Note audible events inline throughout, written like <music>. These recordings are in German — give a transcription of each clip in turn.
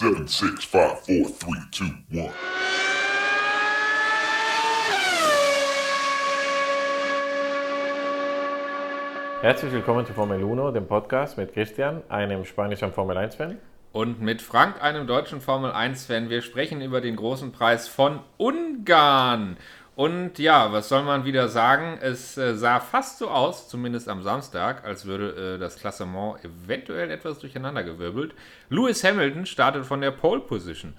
Seven, six, five, four, three, two, one. Herzlich willkommen zu Formel 1, dem Podcast mit Christian, einem spanischen Formel 1-Fan. Und mit Frank, einem deutschen Formel 1-Fan. Wir sprechen über den großen Preis von Ungarn. Und ja, was soll man wieder sagen? Es äh, sah fast so aus, zumindest am Samstag, als würde äh, das Klassement eventuell etwas durcheinandergewirbelt. Lewis Hamilton startet von der Pole Position.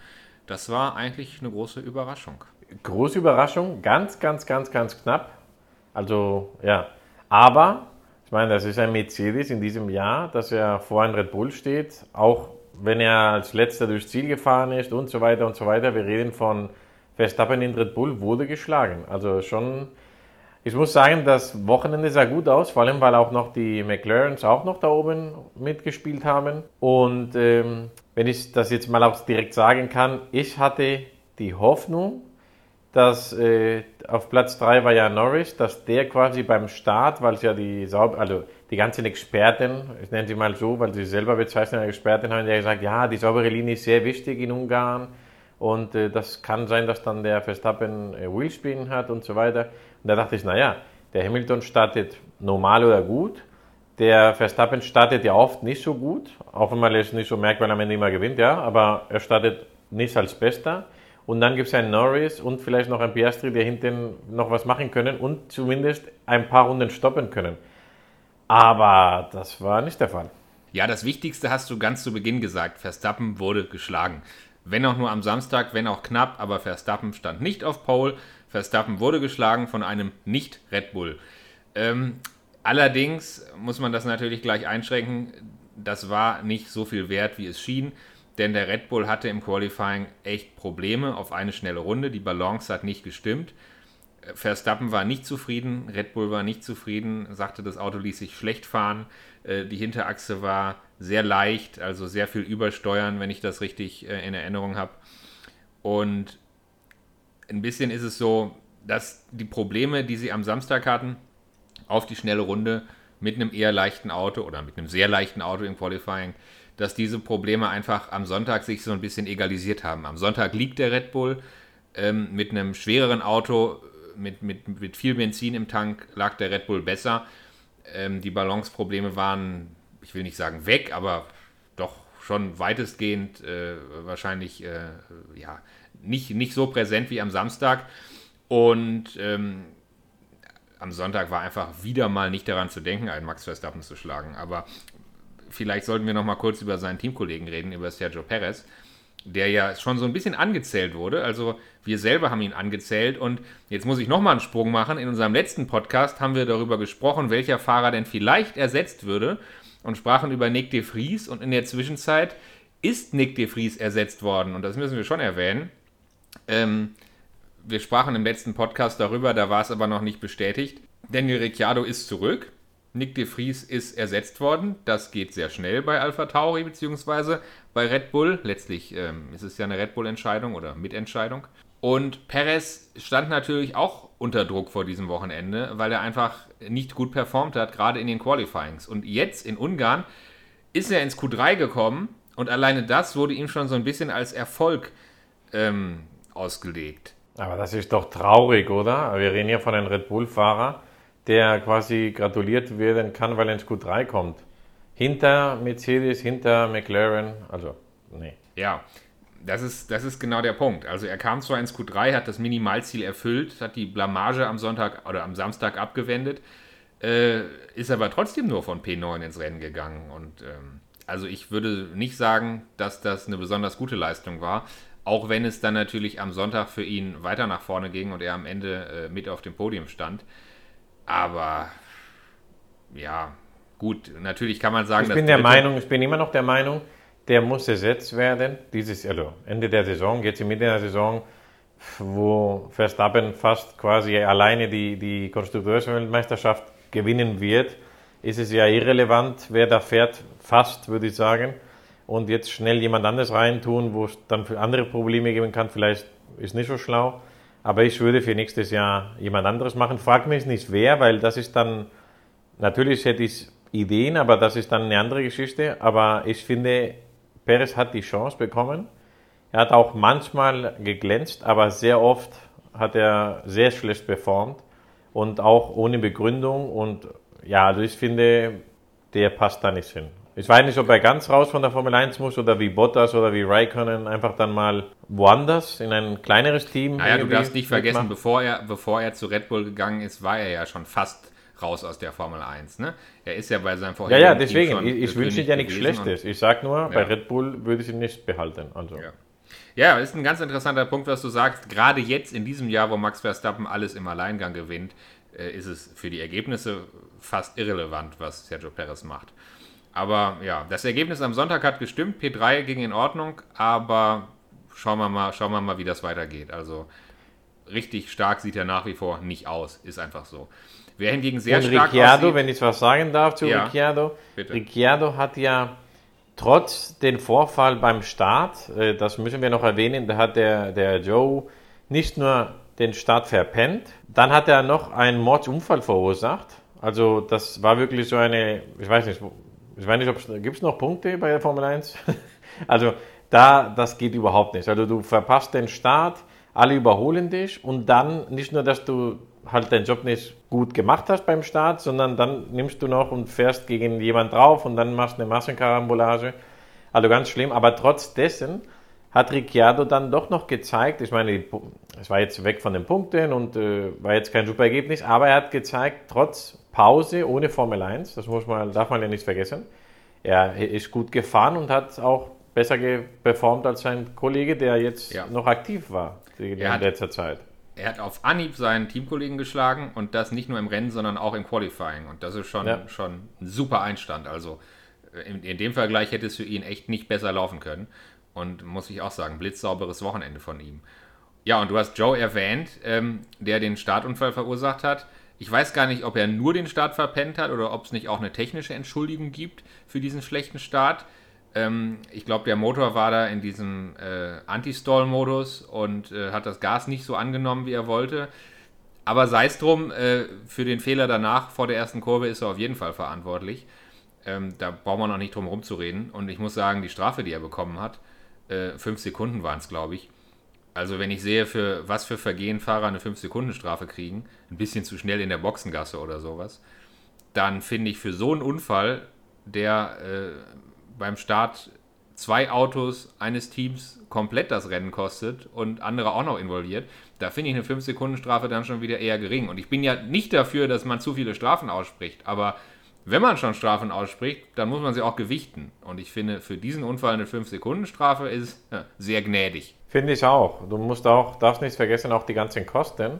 Das war eigentlich eine große Überraschung. Große Überraschung, ganz, ganz, ganz, ganz knapp. Also ja, aber ich meine, das ist ein Mercedes in diesem Jahr, dass er vor einem Red Bull steht, auch wenn er als letzter durchs Ziel gefahren ist und so weiter und so weiter. Wir reden von Verstappen in Red Bull wurde geschlagen. Also schon, ich muss sagen, das Wochenende sah gut aus, vor allem weil auch noch die McLarens auch noch da oben mitgespielt haben. Und ähm, wenn ich das jetzt mal auch direkt sagen kann, ich hatte die Hoffnung, dass äh, auf Platz 3 war ja Norris, dass der quasi beim Start, weil es ja die also die ganzen Experten, ich nenne sie mal so, weil sie selber bezeichnen Experten haben ja gesagt, ja, die saubere Linie ist sehr wichtig in Ungarn und äh, das kann sein, dass dann der Verstappen äh, Wheelspin hat und so weiter. Und da dachte ich, naja, der Hamilton startet normal oder gut. Der Verstappen startet ja oft nicht so gut, auch wenn man es nicht so merkt, weil er am Ende immer gewinnt, ja, aber er startet nicht als Bester. Und dann gibt es einen Norris und vielleicht noch einen Piastri, der hinten noch was machen können und zumindest ein paar Runden stoppen können. Aber das war nicht der Fall. Ja, das Wichtigste hast du ganz zu Beginn gesagt. Verstappen wurde geschlagen. Wenn auch nur am Samstag, wenn auch knapp, aber Verstappen stand nicht auf Pole. Verstappen wurde geschlagen von einem Nicht-Red Bull. Ähm, allerdings muss man das natürlich gleich einschränken. Das war nicht so viel wert, wie es schien, denn der Red Bull hatte im Qualifying echt Probleme auf eine schnelle Runde. Die Balance hat nicht gestimmt. Verstappen war nicht zufrieden, Red Bull war nicht zufrieden, sagte, das Auto ließ sich schlecht fahren. Äh, die Hinterachse war sehr leicht, also sehr viel übersteuern, wenn ich das richtig äh, in Erinnerung habe. Und ein bisschen ist es so, dass die Probleme, die sie am Samstag hatten, auf die schnelle Runde mit einem eher leichten Auto oder mit einem sehr leichten Auto im Qualifying, dass diese Probleme einfach am Sonntag sich so ein bisschen egalisiert haben. Am Sonntag liegt der Red Bull ähm, mit einem schwereren Auto, mit, mit, mit viel Benzin im Tank, lag der Red Bull besser. Ähm, die Balanceprobleme waren ich will nicht sagen weg, aber doch schon weitestgehend äh, wahrscheinlich äh, ja, nicht, nicht so präsent wie am Samstag. Und ähm, am Sonntag war einfach wieder mal nicht daran zu denken, einen Max Verstappen zu schlagen. Aber vielleicht sollten wir noch mal kurz über seinen Teamkollegen reden, über Sergio Perez, der ja schon so ein bisschen angezählt wurde. Also wir selber haben ihn angezählt und jetzt muss ich noch mal einen Sprung machen. In unserem letzten Podcast haben wir darüber gesprochen, welcher Fahrer denn vielleicht ersetzt würde und sprachen über Nick de Vries und in der Zwischenzeit ist Nick de Vries ersetzt worden und das müssen wir schon erwähnen. Ähm, wir sprachen im letzten Podcast darüber, da war es aber noch nicht bestätigt. Daniel Ricciardo ist zurück. Nick de Vries ist ersetzt worden. Das geht sehr schnell bei Alpha Tauri bzw. bei Red Bull. Letztlich ähm, ist es ja eine Red Bull-Entscheidung oder Mitentscheidung. Und Perez stand natürlich auch unter Druck vor diesem Wochenende, weil er einfach nicht gut performt hat, gerade in den Qualifyings. Und jetzt in Ungarn ist er ins Q3 gekommen und alleine das wurde ihm schon so ein bisschen als Erfolg ähm, ausgelegt. Aber das ist doch traurig, oder? Wir reden hier von einem Red Bull-Fahrer, der quasi gratuliert werden kann, weil er ins Q3 kommt. Hinter Mercedes, hinter McLaren, also nee. Ja, das ist, das ist genau der Punkt. Also er kam zwar ins Q3, hat das Minimalziel erfüllt, hat die Blamage am Sonntag oder am Samstag abgewendet, äh, ist aber trotzdem nur von P9 ins Rennen gegangen. Und ähm, also ich würde nicht sagen, dass das eine besonders gute Leistung war, auch wenn es dann natürlich am Sonntag für ihn weiter nach vorne ging und er am Ende äh, mit auf dem Podium stand. Aber ja, gut, natürlich kann man sagen, ich bin der Meinung, ich bin immer noch der Meinung, der muss ersetzt werden. Dieses also Ende der Saison, jetzt in Mitte der Saison, wo Verstappen fast quasi alleine die, die Konstrukteursweltmeisterschaft gewinnen wird, ist es ja irrelevant, wer da fährt, fast würde ich sagen. Und jetzt schnell jemand anderes reintun, wo es dann für andere Probleme geben kann, vielleicht ist nicht so schlau. Aber ich würde für nächstes Jahr jemand anderes machen. Frag mich nicht wer, weil das ist dann, natürlich hätte ich Ideen, aber das ist dann eine andere Geschichte. Aber ich finde, Perez hat die Chance bekommen. Er hat auch manchmal geglänzt, aber sehr oft hat er sehr schlecht performt und auch ohne Begründung. Und ja, also ich finde, der passt da nicht hin. Ich weiß nicht, ob er ganz raus von der Formel 1 muss oder wie Bottas oder wie Raikkonen einfach dann mal woanders in ein kleineres Team. Naja, du darfst nicht vergessen, bevor er, bevor er zu Red Bull gegangen ist, war er ja schon fast raus aus der Formel 1. Ne? Er ist ja bei seinem Ja, vorherigen ja, Team deswegen. Ich, ich wünsche König ja nichts Schlechtes. Ich sag nur, bei Ja. Red Bull würde ich ihn nicht behalten. Also. Ja. Ja, ist ein ganz interessanter Punkt, was du sagst. Gerade jetzt in diesem Jahr, wo Max Verstappen alles im Alleingang gewinnt, äh, ist es für die Ergebnisse fast irrelevant, was Sergio Perez macht. Aber ja, das Ergebnis am Sonntag hat gestimmt. P3 ging in Ordnung, aber schauen wir mal, schauen wir mal, wie das weitergeht. Also richtig stark sieht er nach wie vor nicht aus, ist einfach so. Wer hingegen sehr Und stark Ricciardo, aussieht, wenn ich was sagen darf zu Ja, Ricciardo. bitte. Ricciardo hat ja trotz den Vorfall beim Start, äh, das müssen wir noch erwähnen, da hat der, der Joe nicht nur den Start verpennt, dann hat er noch einen Mordsunfall verursacht. Also das war wirklich so eine, ich weiß nicht, ich weiß nicht, gibt es noch Punkte bei der Formel 1? <laughs> also da, das geht überhaupt nicht. Also du verpasst den Start, alle überholen dich und dann nicht nur, dass du halt deinen Job nicht gut gemacht hast beim Start, sondern dann nimmst du noch und fährst gegen jemand drauf und dann machst eine Massenkarambolage. Also ganz schlimm, aber trotz dessen hat Ricciardo dann doch noch gezeigt, ich meine, es war jetzt weg von den Punkten und äh, war jetzt kein super Ergebnis, aber er hat gezeigt, trotz Pause ohne Formel 1, das muss man, darf man ja nicht vergessen, er ist gut gefahren und hat auch besser performt als sein Kollege, der jetzt Ja. noch aktiv war in Er hat- letzter Zeit. er hat auf Anhieb seinen Teamkollegen geschlagen und das nicht nur im Rennen, sondern auch im Qualifying. Und das ist schon, Ja. schon ein super Einstand. Also äh, in, in dem Vergleich hätte es für ihn echt nicht besser laufen können. Und muss ich auch sagen, blitzsauberes Wochenende von ihm. Ja, und du hast Joe erwähnt, ähm, der den Startunfall verursacht hat. Ich weiß gar nicht, ob er nur den Start verpennt hat oder ob es nicht auch eine technische Entschuldigung gibt für diesen schlechten Start. Ähm, ich glaube, der Motor war da in diesem äh, Anti-Stall-Modus und äh, hat das Gas nicht so angenommen, wie er wollte. Aber sei es drum, äh, für den Fehler danach vor der ersten Kurve ist er auf jeden Fall verantwortlich. Ähm, da braucht man noch nicht drum rumzureden. Und ich muss sagen, die Strafe, die er bekommen hat, äh, fünf Sekunden waren es, glaube ich. Also wenn ich sehe, für was für Vergehen Fahrer eine 5-Sekunden-Strafe kriegen, ein bisschen zu schnell in der Boxengasse oder sowas, dann finde ich für so einen Unfall, der äh, beim Start zwei Autos eines Teams komplett das Rennen kostet und andere auch noch involviert, da finde ich eine 5-Sekunden-Strafe dann schon wieder eher gering. Und ich bin ja nicht dafür, dass man zu viele Strafen ausspricht, aber wenn man schon Strafen ausspricht, dann muss man sie auch gewichten. Und ich finde, für diesen Unfall eine 5-Sekunden-Strafe ist ja, sehr gnädig. Finde ich auch. Du musst auch, darfst nicht vergessen, auch die ganzen Kosten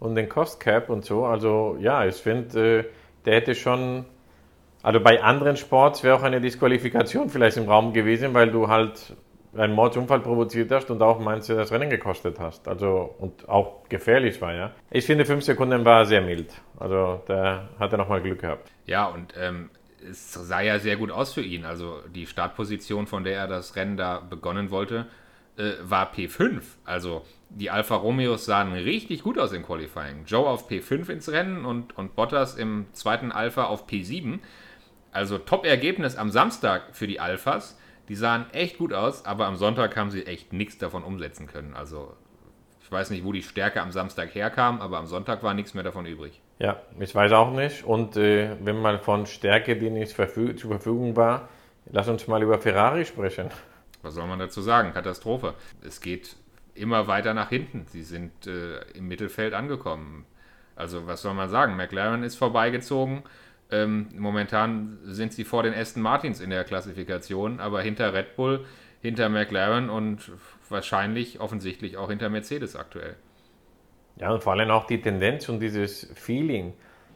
und den Cost Cap und so. Also ja, ich finde, äh, der hätte schon, also bei anderen Sports wäre auch eine Disqualifikation vielleicht im Raum gewesen, weil du halt einen Mordsunfall provoziert hast und auch meinst, du das Rennen gekostet hast. Also und auch gefährlich war, ja. Ich finde, fünf Sekunden war sehr mild. Also da hat er nochmal Glück gehabt. Ja, und ähm, es sah ja sehr gut aus für ihn. Also die Startposition, von der er das Rennen da begonnen wollte, äh, war P5. Also die Alfa Romeos sahen richtig gut aus im Qualifying. Joe auf P5 ins Rennen und, und Bottas im zweiten Alpha auf P7. Also Top-Ergebnis am Samstag für die Alphas. Die sahen echt gut aus, aber am Sonntag haben sie echt nichts davon umsetzen können. Also ich weiß nicht, wo die Stärke am Samstag herkam, aber am Sonntag war nichts mehr davon übrig. Ja, ich weiß auch nicht. Und äh, wenn man von Stärke, die nicht verfü zur Verfügung war, lass uns mal über Ferrari sprechen. Was soll man dazu sagen? Katastrophe. Es geht immer weiter nach hinten. Sie sind äh, im Mittelfeld angekommen. Also was soll man sagen? McLaren ist vorbeigezogen. Ähm, momentan sind sie vor den Aston Martins in der Klassifikation, aber hinter Red Bull, hinter McLaren und wahrscheinlich offensichtlich auch hinter Mercedes aktuell. Ja, und vor allem auch die Tendenz und dieses Feeling,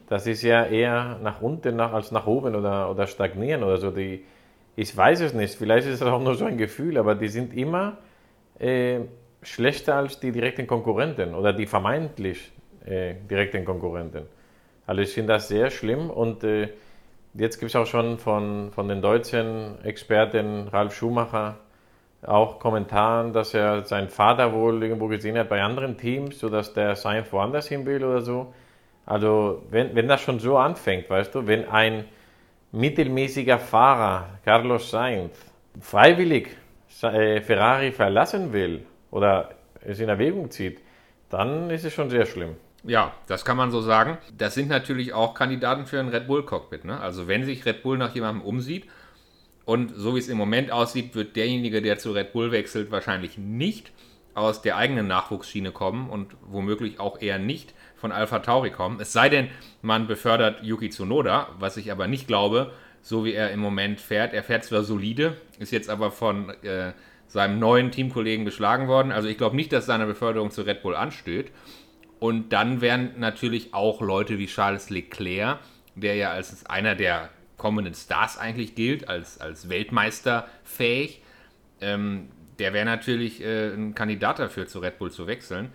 das ist ja eher nach unten als nach oben oder, oder stagnieren oder so. Die, ich weiß es nicht, vielleicht ist es auch nur so ein Gefühl, aber die sind immer äh, schlechter als die direkten Konkurrenten oder die vermeintlich äh, direkten Konkurrenten. Also ich finde das sehr schlimm und äh, jetzt gibt es auch schon von, von den deutschen Experten Ralf Schumacher auch Kommentaren, dass er seinen Vater wohl irgendwo gesehen hat bei anderen Teams, sodass der Sainz woanders hin will oder so. Also wenn, wenn das schon so anfängt, weißt du, wenn ein mittelmäßiger Fahrer, Carlos Sainz, freiwillig äh, Ferrari verlassen will oder es in Erwägung zieht, dann ist es schon sehr schlimm. Ja, das kann man so sagen. Das sind natürlich auch Kandidaten für ein Red Bull Cockpit. Ne? Also wenn sich Red Bull nach jemandem umsieht und so wie es im Moment aussieht, wird derjenige, der zu Red Bull wechselt, wahrscheinlich nicht aus der eigenen Nachwuchsschiene kommen und womöglich auch eher nicht von Alpha Tauri kommen. Es sei denn, man befördert Yuki Tsunoda, was ich aber nicht glaube, so wie er im Moment fährt. Er fährt zwar solide, ist jetzt aber von äh, seinem neuen Teamkollegen geschlagen worden. Also ich glaube nicht, dass seine Beförderung zu Red Bull ansteht. Und dann wären natürlich auch Leute wie Charles Leclerc, der ja als einer der kommenden Stars eigentlich gilt, als, als Weltmeister fähig. Ähm, der wäre natürlich äh, ein Kandidat dafür, zu Red Bull zu wechseln.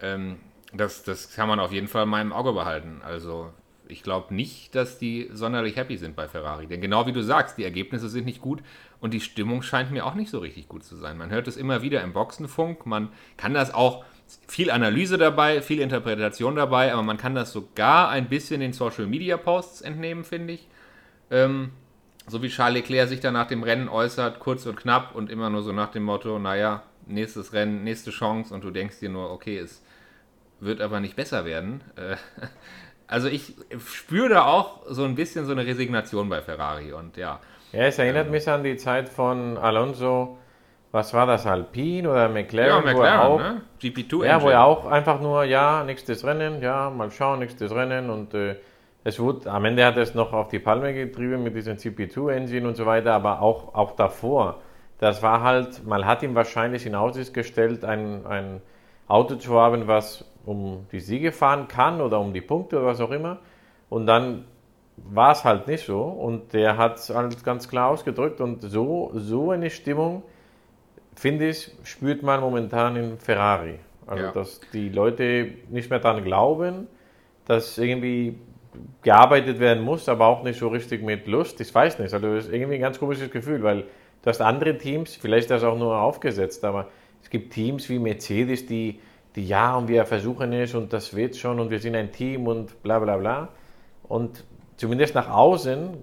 Ähm, das, das kann man auf jeden Fall mal im Auge behalten. Also ich glaube nicht, dass die sonderlich happy sind bei Ferrari. Denn genau wie du sagst, die Ergebnisse sind nicht gut und die Stimmung scheint mir auch nicht so richtig gut zu sein. Man hört es immer wieder im Boxenfunk. Man kann das auch, viel Analyse dabei, viel Interpretation dabei, aber man kann das sogar ein bisschen in Social Media Posts entnehmen, finde ich. Ähm, so wie Charles Leclerc sich dann nach dem Rennen äußert, kurz und knapp und immer nur so nach dem Motto, naja, nächstes Rennen, nächste Chance und du denkst dir nur, okay, es wird aber nicht besser werden. Äh, <laughs> also ich spüre da auch so ein bisschen so eine Resignation bei Ferrari und ja. Ja, es erinnert ähm, mich an die Zeit von Alonso, was war das, Alpine oder McLaren? Ja, McLaren, auch, ne? GP2 Ja, wo er auch einfach nur, ja, nächstes Rennen, ja, mal schauen, nächstes Rennen und äh, es wurde, am Ende hat er es noch auf die Palme getrieben mit diesem GP2-Engine und so weiter, aber auch, auch davor, das war halt, man hat ihm wahrscheinlich in Aussicht gestellt, ein, ein Auto zu haben, was um die Siege fahren kann oder um die Punkte oder was auch immer. Und dann war es halt nicht so und der hat es halt ganz klar ausgedrückt und so, so eine Stimmung, finde ich, spürt man momentan in Ferrari. Also, ja. dass die Leute nicht mehr daran glauben, dass irgendwie gearbeitet werden muss, aber auch nicht so richtig mit Lust. Ich weiß nicht. Also, das ist irgendwie ein ganz komisches Gefühl, weil du hast andere Teams, vielleicht das auch nur aufgesetzt, aber es gibt Teams wie Mercedes, die die ja und wir versuchen es und das wird schon und wir sind ein Team und bla bla bla. Und zumindest nach außen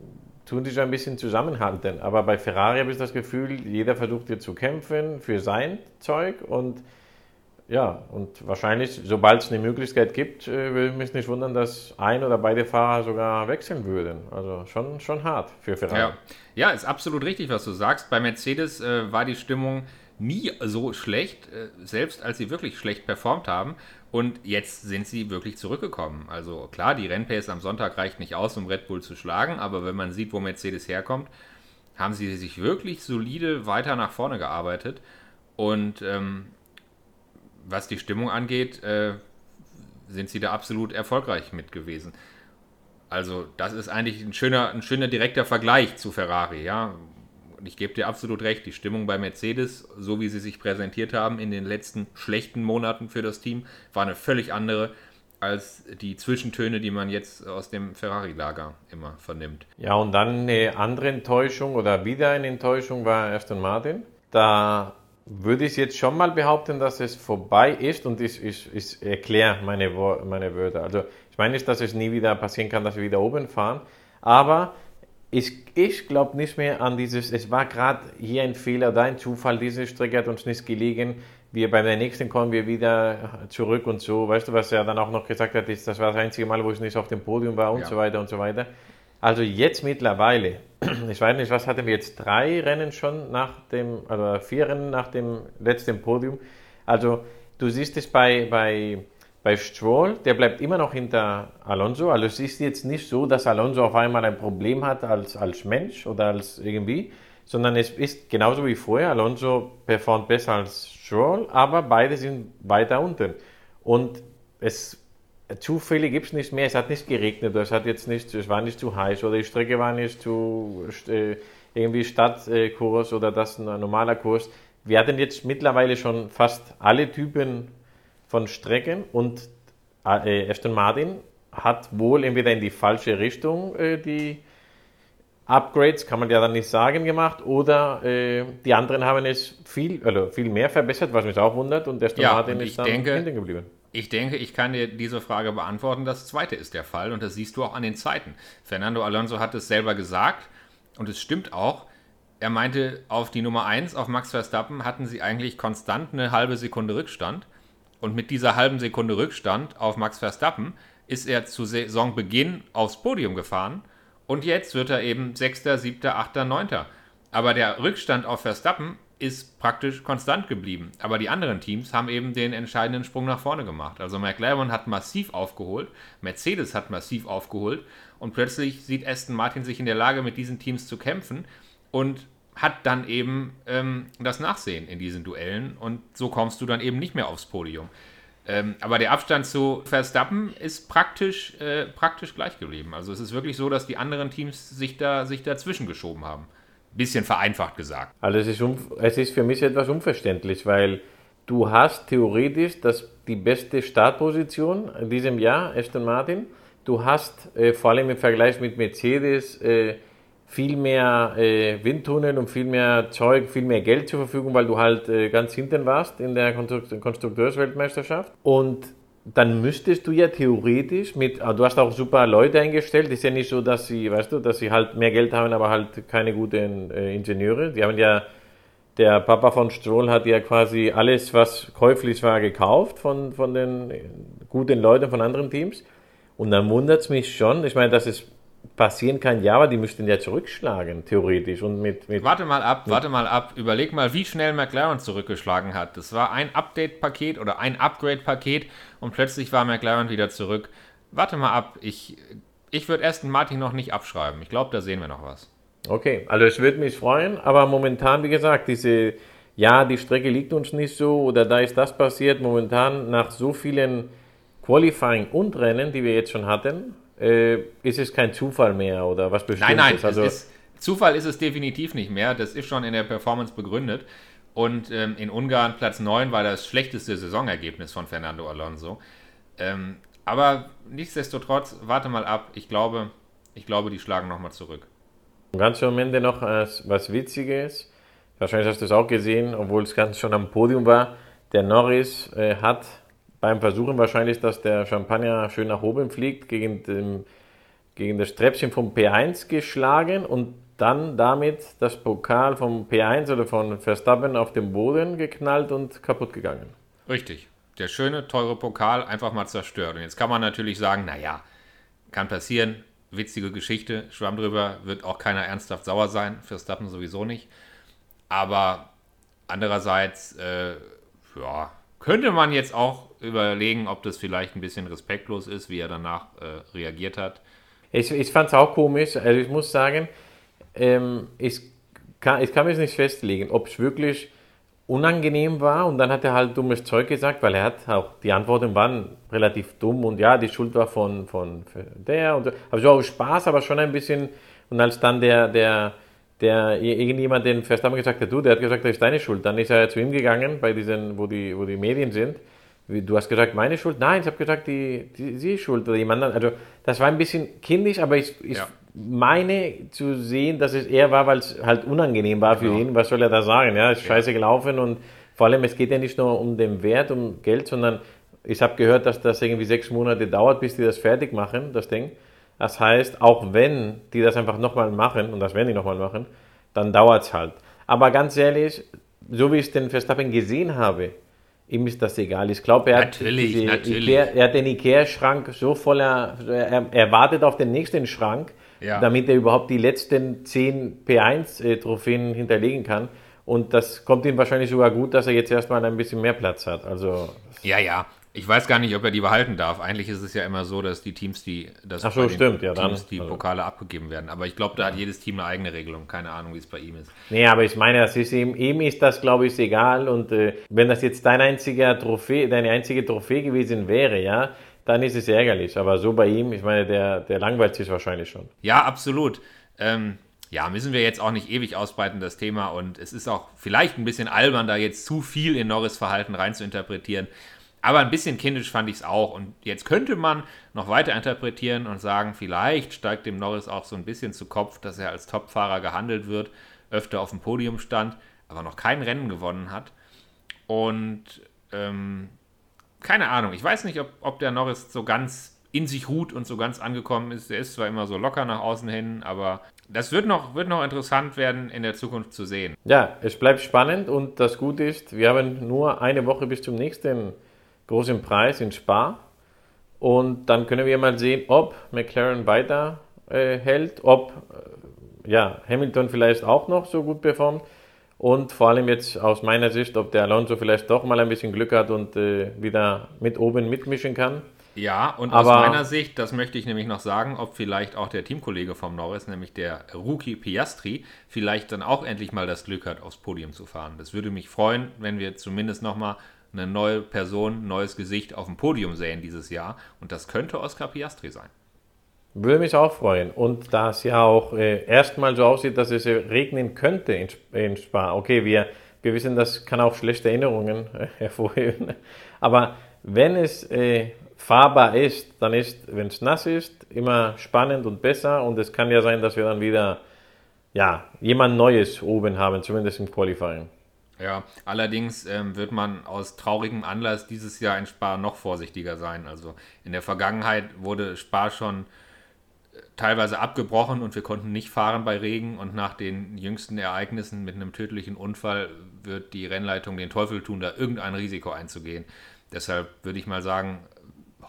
tun die so ein bisschen zusammenhalten. Aber bei Ferrari habe ich das Gefühl, jeder versucht hier zu kämpfen für sein Zeug und ja, und wahrscheinlich, sobald es eine Möglichkeit gibt, würde mich nicht wundern, dass ein oder beide Fahrer sogar wechseln würden. Also schon, schon hart für Ferrari. Ja. ja, ist absolut richtig, was du sagst. Bei Mercedes äh, war die Stimmung nie so schlecht, äh, selbst als sie wirklich schlecht performt haben. Und jetzt sind sie wirklich zurückgekommen. Also klar, die Rennpace am Sonntag reicht nicht aus, um Red Bull zu schlagen, aber wenn man sieht, wo Mercedes herkommt, haben sie sich wirklich solide weiter nach vorne gearbeitet. Und ähm, was die Stimmung angeht, äh, sind sie da absolut erfolgreich mit gewesen. Also das ist eigentlich ein schöner, ein schöner direkter Vergleich zu Ferrari, ja ich gebe dir absolut recht, die Stimmung bei Mercedes, so wie sie sich präsentiert haben in den letzten schlechten Monaten für das Team, war eine völlig andere als die Zwischentöne, die man jetzt aus dem Ferrari-Lager immer vernimmt. Ja, und dann eine andere Enttäuschung oder wieder eine Enttäuschung war Aston Martin. Da würde ich jetzt schon mal behaupten, dass es vorbei ist und ich, ich, ich erkläre meine, meine Wörter. Also ich meine nicht, dass es nie wieder passieren kann, dass wir wieder oben fahren, aber ich, ich glaube nicht mehr an dieses, es war gerade hier ein Fehler, da ein Zufall, diese Strecke hat uns nicht gelegen, wir bei der nächsten kommen wir wieder zurück und so. Weißt du, was er dann auch noch gesagt hat, ist, das war das einzige Mal, wo ich nicht auf dem Podium war und ja. so weiter und so weiter. Also jetzt mittlerweile, <clears throat> ich weiß nicht, was hatten wir jetzt, drei Rennen schon nach dem, also vier Rennen nach dem letzten Podium. Also du siehst es bei, bei bei Stroll, der bleibt immer noch hinter Alonso. Also es ist jetzt nicht so, dass Alonso auf einmal ein Problem hat als, als Mensch oder als irgendwie, sondern es ist genauso wie vorher. Alonso performt besser als Stroll, aber beide sind weiter unten. Und es Zufälle gibt es nicht mehr. Es hat nicht geregnet, es hat jetzt nicht, es war nicht zu heiß oder die Strecke war nicht zu äh, irgendwie Stadtkurs oder das ein normaler Kurs. Wir hatten jetzt mittlerweile schon fast alle Typen von Strecken und äh, Aston Martin hat wohl entweder in die falsche Richtung äh, die Upgrades, kann man ja dann nicht sagen, gemacht oder äh, die anderen haben es viel, also viel mehr verbessert, was mich auch wundert und Aston ja, Martin ist dann denke, hinten geblieben. Ich denke, ich kann dir diese Frage beantworten. Das zweite ist der Fall und das siehst du auch an den Zeiten. Fernando Alonso hat es selber gesagt und es stimmt auch. er meinte, auf die Nummer 1, auf Max Verstappen, hatten sie eigentlich konstant eine halbe Sekunde Rückstand. Und mit dieser halben Sekunde Rückstand auf Max Verstappen ist er zu Saisonbeginn aufs Podium gefahren. Und jetzt wird er eben 6., 7., 8., 9. Aber der Rückstand auf Verstappen ist praktisch konstant geblieben. Aber die anderen Teams haben eben den entscheidenden Sprung nach vorne gemacht. Also McLaren hat massiv aufgeholt, Mercedes hat massiv aufgeholt und plötzlich sieht Aston Martin sich in der Lage, mit diesen Teams zu kämpfen und hat dann eben ähm, das Nachsehen in diesen Duellen und so kommst du dann eben nicht mehr aufs Podium. Ähm, aber der Abstand zu Verstappen ist praktisch, äh, praktisch gleich geblieben. Also es ist wirklich so, dass die anderen Teams sich, da, sich dazwischen geschoben haben. Bisschen vereinfacht gesagt. Also es ist, es ist für mich etwas unverständlich, weil du hast theoretisch das, die beste Startposition in diesem Jahr, Aston Martin. Du hast äh, vor allem im Vergleich mit Mercedes äh, viel mehr äh, Windtunnel und viel mehr Zeug, viel mehr Geld zur Verfügung, weil du halt äh, ganz hinten warst in der Konstrukteursweltmeisterschaft. Und dann müsstest du ja theoretisch mit, ah, du hast auch super Leute eingestellt, ist ja nicht so, dass sie, weißt du, dass sie halt mehr Geld haben, aber halt keine guten äh, Ingenieure. Die haben ja, der Papa von Stroll hat ja quasi alles, was käuflich war, gekauft von, von den guten Leuten von anderen Teams. Und dann wundert es mich schon, ich meine, das ist passieren kann, ja, aber die müssten ja zurückschlagen, theoretisch. Und mit, mit warte mal ab, warte mal ab. Überleg mal, wie schnell McLaren zurückgeschlagen hat. Das war ein Update-Paket oder ein Upgrade-Paket und plötzlich war McLaren wieder zurück. Warte mal ab. Ich, ich würde Aston Martin noch nicht abschreiben. Ich glaube, da sehen wir noch was. Okay, also es würde mich freuen, aber momentan, wie gesagt, diese, ja, die Strecke liegt uns nicht so oder da ist das passiert. Momentan nach so vielen Qualifying und Rennen, die wir jetzt schon hatten, äh, ist es kein Zufall mehr oder was bestimmt Nein, nein, also ist, Zufall ist es definitiv nicht mehr. Das ist schon in der Performance begründet. Und ähm, in Ungarn Platz 9 war das schlechteste Saisonergebnis von Fernando Alonso. Ähm, aber nichtsdestotrotz, warte mal ab. Ich glaube, ich glaube, die schlagen nochmal zurück. Ganz am Ende noch was Witziges. Wahrscheinlich hast du es auch gesehen, obwohl es ganz schon am Podium war. Der Norris äh, hat beim Versuchen wahrscheinlich, dass der Champagner schön nach oben fliegt, gegen, den, gegen das Treppchen vom P1 geschlagen und dann damit das Pokal vom P1 oder von Verstappen auf den Boden geknallt und kaputt gegangen. Richtig. Der schöne, teure Pokal einfach mal zerstört. Und jetzt kann man natürlich sagen, naja, kann passieren, witzige Geschichte, schwamm drüber, wird auch keiner ernsthaft sauer sein, Verstappen sowieso nicht. Aber andererseits, äh, ja, könnte man jetzt auch überlegen, ob das vielleicht ein bisschen respektlos ist, wie er danach äh, reagiert hat. Ich, ich fand es auch komisch. Also ich muss sagen, ähm, ich, kann, ich kann mir nicht festlegen, ob es wirklich unangenehm war und dann hat er halt dummes Zeug gesagt, weil er hat auch, die Antworten waren relativ dumm und ja, die Schuld war von, von der und so. Also auch Spaß, aber schon ein bisschen und als dann der, der, der irgendjemand den Verstappen gesagt hat, du, der hat gesagt, das ist deine Schuld, dann ist er zu ihm gegangen, bei diesen, wo die, wo die Medien sind Du hast gesagt, meine Schuld? Nein, ich habe gesagt, die, die, sie ist schuld oder jemand Also, das war ein bisschen kindisch, aber ich, ich ja. meine zu sehen, dass es eher war, weil es halt unangenehm war für genau. ihn. Was soll er da sagen? Ja, ist scheiße gelaufen und vor allem, es geht ja nicht nur um den Wert, um Geld, sondern ich habe gehört, dass das irgendwie sechs Monate dauert, bis die das fertig machen, das Ding. Das heißt, auch wenn die das einfach nochmal machen, und das werden die nochmal machen, dann dauert es halt. Aber ganz ehrlich, so wie ich den Verstappen gesehen habe, ihm ist das egal. Ich glaube, er, er hat den Ikea-Schrank so voller, er, er, wartet auf den nächsten Schrank, ja. damit er überhaupt die letzten 10 P1-Trophäen hinterlegen kann. Und das kommt ihm wahrscheinlich sogar gut, dass er jetzt erstmal ein bisschen mehr Platz hat. Also, ja, ja. Ich weiß gar nicht, ob er die behalten darf. Eigentlich ist es ja immer so, dass die Teams, die, Ach so, stimmt, ja, Teams dann, die also. Pokale abgegeben werden. Aber ich glaube, da hat jedes Team eine eigene Regelung. Keine Ahnung, wie es bei ihm ist. Nee, aber ich meine, das ist ihm, ihm ist das, glaube ich, egal. Und äh, wenn das jetzt dein einziger Trophäe, deine einzige Trophäe gewesen wäre, ja, dann ist es ärgerlich. Aber so bei ihm, ich meine, der, der langweilt sich wahrscheinlich schon. Ja, absolut. Ähm, ja, müssen wir jetzt auch nicht ewig ausbreiten, das Thema. Und es ist auch vielleicht ein bisschen albern, da jetzt zu viel in Norris Verhalten rein zu interpretieren. Aber ein bisschen kindisch fand ich es auch. Und jetzt könnte man noch weiter interpretieren und sagen, vielleicht steigt dem Norris auch so ein bisschen zu Kopf, dass er als Topfahrer gehandelt wird, öfter auf dem Podium stand, aber noch kein Rennen gewonnen hat. Und ähm, keine Ahnung, ich weiß nicht, ob, ob der Norris so ganz in sich ruht und so ganz angekommen ist. Er ist zwar immer so locker nach außen hin, aber das wird noch, wird noch interessant werden, in der Zukunft zu sehen. Ja, es bleibt spannend und das Gute ist, wir haben nur eine Woche bis zum nächsten großen Preis in Spa. Und dann können wir mal sehen, ob McLaren weiter äh, ob äh, ja, Hamilton vielleicht auch noch so gut performt. Und vor allem jetzt aus meiner Sicht, ob der Alonso vielleicht doch mal ein bisschen Glück hat und äh, wieder mit oben mitmischen kann. Ja, und Aber- aus meiner Sicht, das möchte ich nämlich noch sagen, ob vielleicht auch der Teamkollege vom Norris, nämlich der Rookie Piastri, vielleicht dann auch endlich mal das Glück hat, aufs Podium zu fahren. Das würde mich freuen, wenn wir zumindest nochmal eine neue Person, ein neues Gesicht auf dem Podium sehen dieses Jahr. Und das könnte Oscar Piastri sein. Würde mich auch freuen. Und da es ja auch äh, erstmal so aussieht, dass es äh, regnen könnte in, in Spa. Okay, wir, wir wissen, das kann auch schlechte Erinnerungen äh, <laughs> hervorheben. Aber wenn es äh, fahrbar ist, dann ist, wenn es nass ist, immer spannend und besser. Und es kann ja sein, dass wir dann wieder ja, jemand Neues oben haben, zumindest im Qualifying. Ja, allerdings ähm, wird man aus traurigem Anlass dieses Jahr in Spa noch vorsichtiger sein. Also in der Vergangenheit wurde Spa schon äh, teilweise abgebrochen und wir konnten nicht fahren bei Regen und nach den jüngsten Ereignissen mit einem tödlichen Unfall wird die Rennleitung den Teufel tun, da irgendein Risiko einzugehen. Deshalb würde ich mal sagen,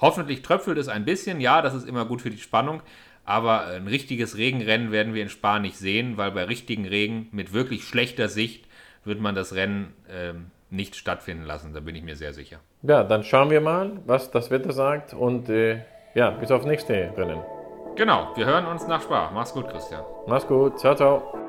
hoffentlich tröpfelt es ein bisschen. Ja, das ist immer gut für die Spannung. Aber ein richtiges Regenrennen werden wir in Spa nicht sehen, weil bei richtigen Regen mit wirklich schlechter Sicht wird man das Rennen ähm, nicht stattfinden lassen. Da bin ich mir sehr sicher. Ja, dann schauen wir mal, was das Wetter sagt. Und äh, ja, bis aufs nächste Rennen. Genau, wir hören uns nach Spa. Mach's gut, Christian. Mach's gut. Ciao, ciao.